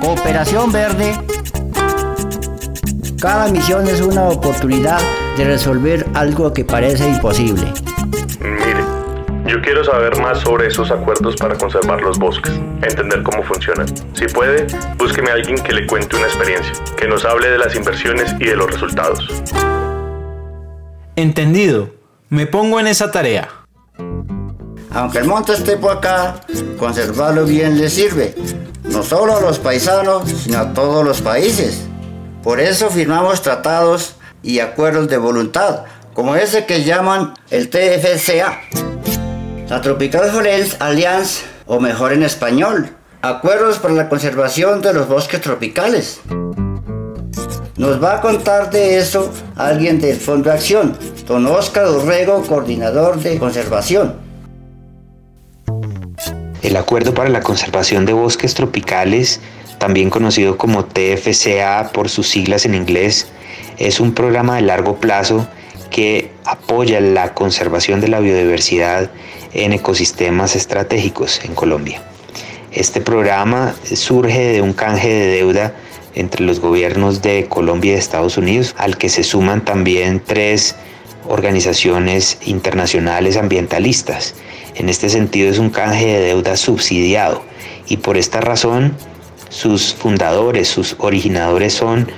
Cooperación Verde. Cada misión es una oportunidad de resolver algo que parece imposible. Mire, yo quiero saber más sobre esos acuerdos para conservar los bosques, entender cómo funcionan. Si puede, búsqueme a alguien que le cuente una experiencia, que nos hable de las inversiones y de los resultados. Entendido. Me pongo en esa tarea. Aunque el monte esté por acá, conservarlo bien le sirve, no solo a los paisanos, sino a todos los países. Por eso firmamos tratados y acuerdos de voluntad, como ese que llaman el TFCA, la Tropical Forest Alliance, o mejor en español, Acuerdos para la Conservación de los Bosques Tropicales. Nos va a contar de eso alguien del Fondo de Acción, don Oscar Urrego, coordinador de conservación. El Acuerdo para la Conservación de Bosques Tropicales, también conocido como TFCA por sus siglas en inglés, es un programa de largo plazo que apoya la conservación de la biodiversidad en ecosistemas estratégicos en Colombia. Este programa surge de un canje de deuda entre los gobiernos de Colombia y de Estados Unidos, al que se suman también tres organizaciones internacionales ambientalistas. En este sentido es un canje de deuda subsidiado y por esta razón sus fundadores, sus originadores son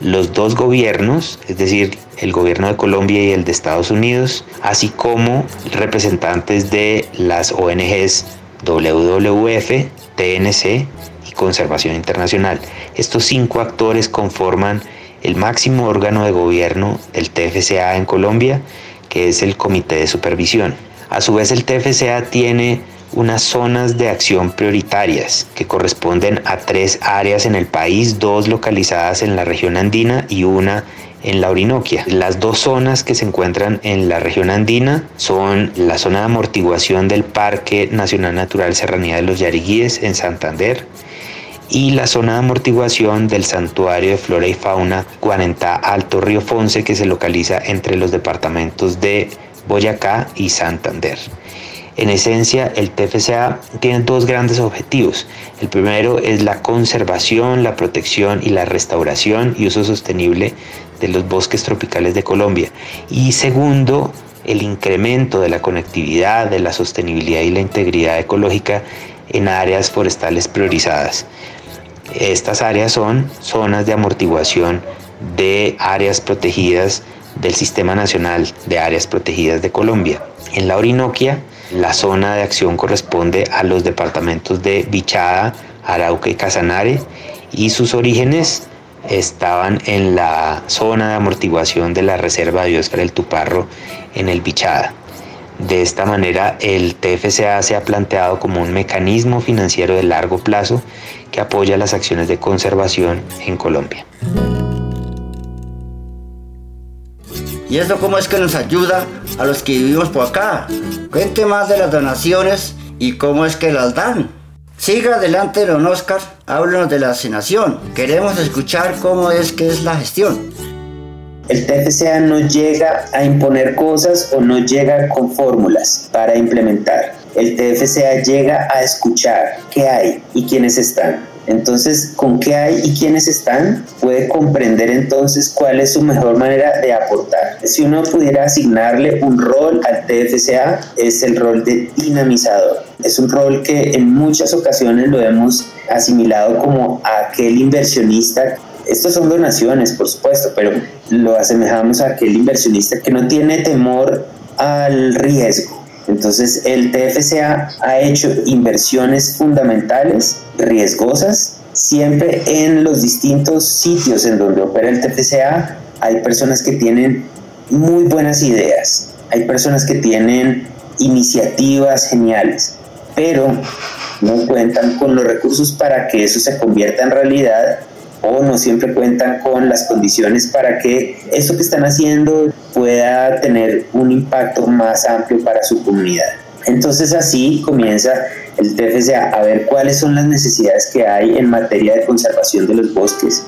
los dos gobiernos, es decir, el gobierno de Colombia y el de Estados Unidos, así como representantes de las ONGs WWF, TNC y Conservación Internacional. Estos cinco actores conforman el máximo órgano de gobierno del TFCA en Colombia, que es el Comité de Supervisión. A su vez, el TFCA tiene unas zonas de acción prioritarias que corresponden a tres áreas en el país, dos localizadas en la región andina y una en la Orinoquia. Las dos zonas que se encuentran en la región andina son la zona de amortiguación del Parque Nacional Natural Serranía de los Yariguíes en Santander y la zona de amortiguación del Santuario de Flora y Fauna 40 Alto Río Fonce que se localiza entre los departamentos de Boyacá y Santander. En esencia, el TFCA tiene dos grandes objetivos. El primero es la conservación, la protección y la restauración y uso sostenible de los bosques tropicales de Colombia. Y segundo, el incremento de la conectividad, de la sostenibilidad y la integridad ecológica en áreas forestales priorizadas. Estas áreas son zonas de amortiguación de áreas protegidas del Sistema Nacional de Áreas Protegidas de Colombia. En la Orinoquia, la zona de acción corresponde a los departamentos de Bichada, Arauca y Casanare y sus orígenes estaban en la zona de amortiguación de la Reserva de Biosfera del Tuparro en el Bichada. De esta manera, el TFCA se ha planteado como un mecanismo financiero de largo plazo que apoya las acciones de conservación en Colombia. ¿Y esto cómo es que nos ayuda a los que vivimos por acá? Cuente más de las donaciones y cómo es que las dan. Siga adelante, don Oscar. Háblenos de la asignación. Queremos escuchar cómo es que es la gestión. El TFCA no llega a imponer cosas o no llega con fórmulas para implementar. El TFCA llega a escuchar qué hay y quiénes están. Entonces, con qué hay y quiénes están, puede comprender entonces cuál es su mejor manera de aportar. Si uno pudiera asignarle un rol al TFCA, es el rol de dinamizador. Es un rol que en muchas ocasiones lo hemos asimilado como aquel inversionista estos son donaciones, por supuesto, pero lo asemejamos a aquel inversionista que no tiene temor al riesgo. Entonces, el TFCA ha hecho inversiones fundamentales, riesgosas, siempre en los distintos sitios en donde opera el TFCA. Hay personas que tienen muy buenas ideas, hay personas que tienen iniciativas geniales, pero no cuentan con los recursos para que eso se convierta en realidad o no siempre cuentan con las condiciones para que eso que están haciendo pueda tener un impacto más amplio para su comunidad. Entonces así comienza el TFCA a ver cuáles son las necesidades que hay en materia de conservación de los bosques.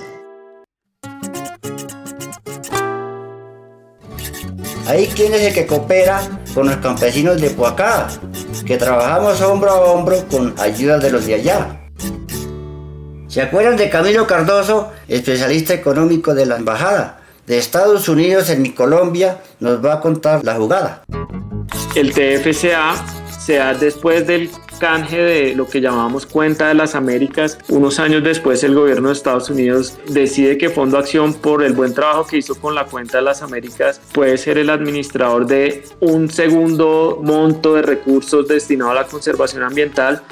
Ahí quién es el que coopera con los campesinos de Poacá, que trabajamos hombro a hombro con ayuda de los de allá. ¿Se acuerdan de Camilo Cardoso, especialista económico de la Embajada de Estados Unidos en Colombia? Nos va a contar la jugada. El TFCA se da después del canje de lo que llamamos cuenta de las Américas. Unos años después el gobierno de Estados Unidos decide que Fondo Acción por el buen trabajo que hizo con la cuenta de las Américas puede ser el administrador de un segundo monto de recursos destinado a la conservación ambiental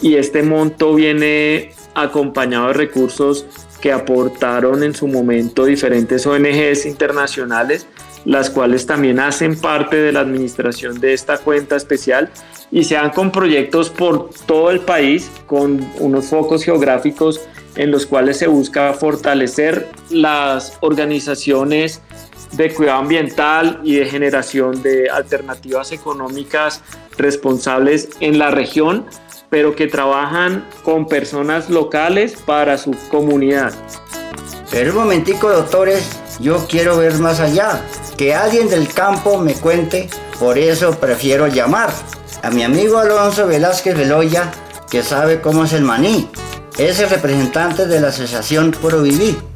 y este monto viene acompañado de recursos que aportaron en su momento diferentes ONGs internacionales, las cuales también hacen parte de la administración de esta cuenta especial y se dan con proyectos por todo el país, con unos focos geográficos en los cuales se busca fortalecer las organizaciones de cuidado ambiental y de generación de alternativas económicas responsables en la región pero que trabajan con personas locales para su comunidad. Pero un momentico, doctores, yo quiero ver más allá. Que alguien del campo me cuente, por eso prefiero llamar a mi amigo Alonso Velázquez Veloya, que sabe cómo es el maní. Es el representante de la Asociación Vivir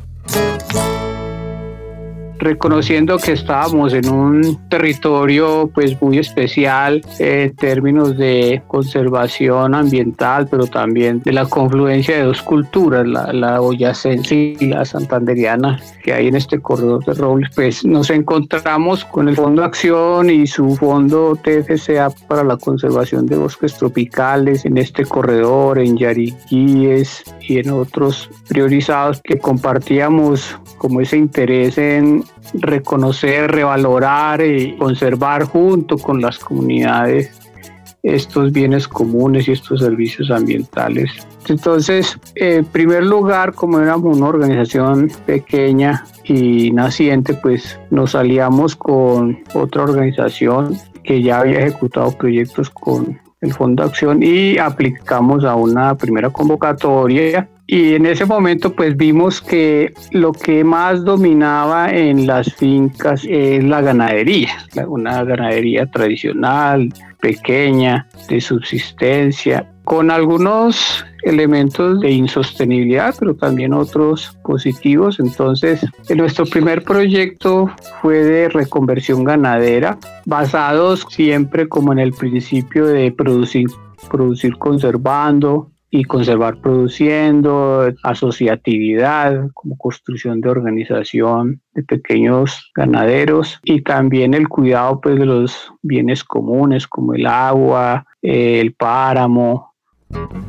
reconociendo que estábamos en un territorio pues muy especial en términos de conservación ambiental, pero también de la confluencia de dos culturas, la, la boyacense y la santanderiana que hay en este corredor de robles, pues nos encontramos con el Fondo Acción y su fondo TFCA para la conservación de bosques tropicales en este corredor, en Yariquíes y en otros priorizados que compartíamos como ese interés en reconocer, revalorar y conservar junto con las comunidades estos bienes comunes y estos servicios ambientales. Entonces, en primer lugar, como éramos una organización pequeña y naciente, pues nos aliamos con otra organización que ya había ejecutado proyectos con el Fondo de Acción y aplicamos a una primera convocatoria y en ese momento pues vimos que lo que más dominaba en las fincas es la ganadería, una ganadería tradicional, pequeña, de subsistencia, con algunos elementos de insostenibilidad, pero también otros positivos. Entonces, nuestro primer proyecto fue de reconversión ganadera, basados siempre como en el principio de producir, producir conservando, y conservar produciendo, asociatividad como construcción de organización de pequeños ganaderos y también el cuidado pues de los bienes comunes como el agua, el páramo.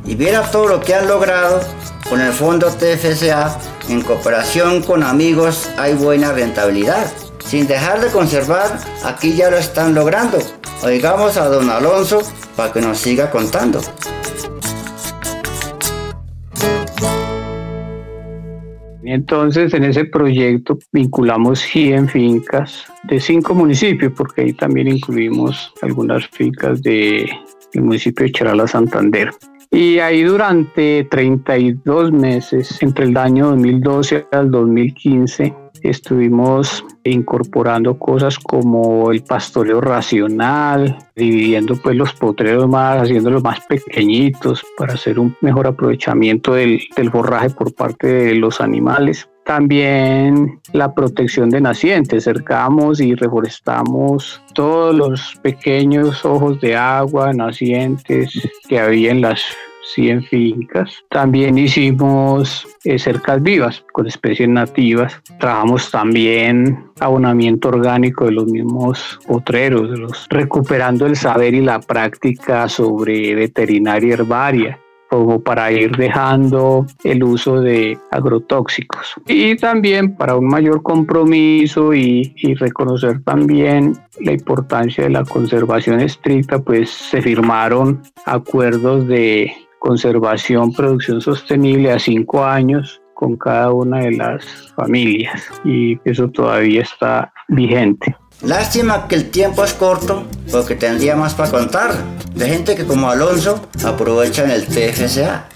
Y viera todo lo que han logrado con el fondo TFSA en cooperación con amigos hay buena rentabilidad. Sin dejar de conservar, aquí ya lo están logrando. Oigamos a don Alonso para que nos siga contando. Entonces, en ese proyecto vinculamos 100 fincas de cinco municipios, porque ahí también incluimos algunas fincas del municipio de Charala Santander. Y ahí durante 32 meses, entre el año 2012 al 2015, estuvimos incorporando cosas como el pastoreo racional, dividiendo pues los potreros más, haciéndolos más pequeñitos para hacer un mejor aprovechamiento del, del forraje por parte de los animales. También la protección de nacientes, cercamos y reforestamos todos los pequeños ojos de agua, nacientes que había en las 100 fincas. También hicimos eh, cercas vivas con especies nativas. Trabajamos también abonamiento orgánico de los mismos potreros, recuperando el saber y la práctica sobre veterinaria herbaria como para ir dejando el uso de agrotóxicos. Y también para un mayor compromiso y, y, reconocer también la importancia de la conservación estricta, pues se firmaron acuerdos de conservación, producción sostenible a cinco años con cada una de las familias y eso todavía está vigente. Lástima que el tiempo es corto porque tendría más para contar de gente que como Alonso aprovechan el TFCA.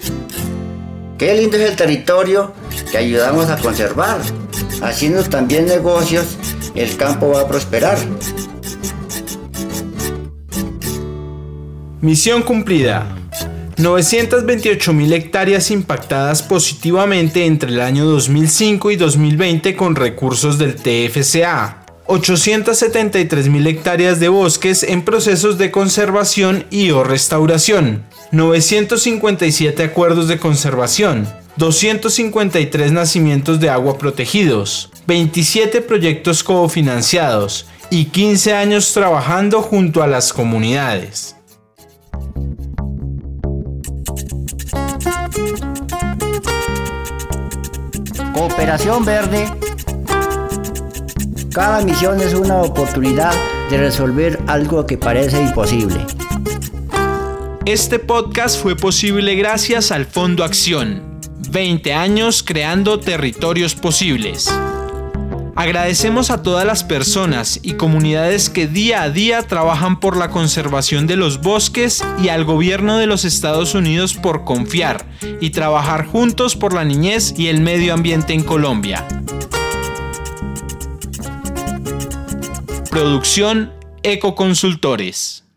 Qué lindo es el territorio que ayudamos a conservar. Haciendo también negocios, el campo va a prosperar. Misión cumplida. 928 mil hectáreas impactadas positivamente entre el año 2005 y 2020 con recursos del TFCA. 873 mil hectáreas de bosques en procesos de conservación y o restauración. 957 acuerdos de conservación. 253 nacimientos de agua protegidos, 27 proyectos cofinanciados y 15 años trabajando junto a las comunidades. Cooperación Verde. Cada misión es una oportunidad de resolver algo que parece imposible. Este podcast fue posible gracias al Fondo Acción. 20 años creando territorios posibles. Agradecemos a todas las personas y comunidades que día a día trabajan por la conservación de los bosques y al gobierno de los Estados Unidos por confiar y trabajar juntos por la niñez y el medio ambiente en Colombia. Producción Ecoconsultores.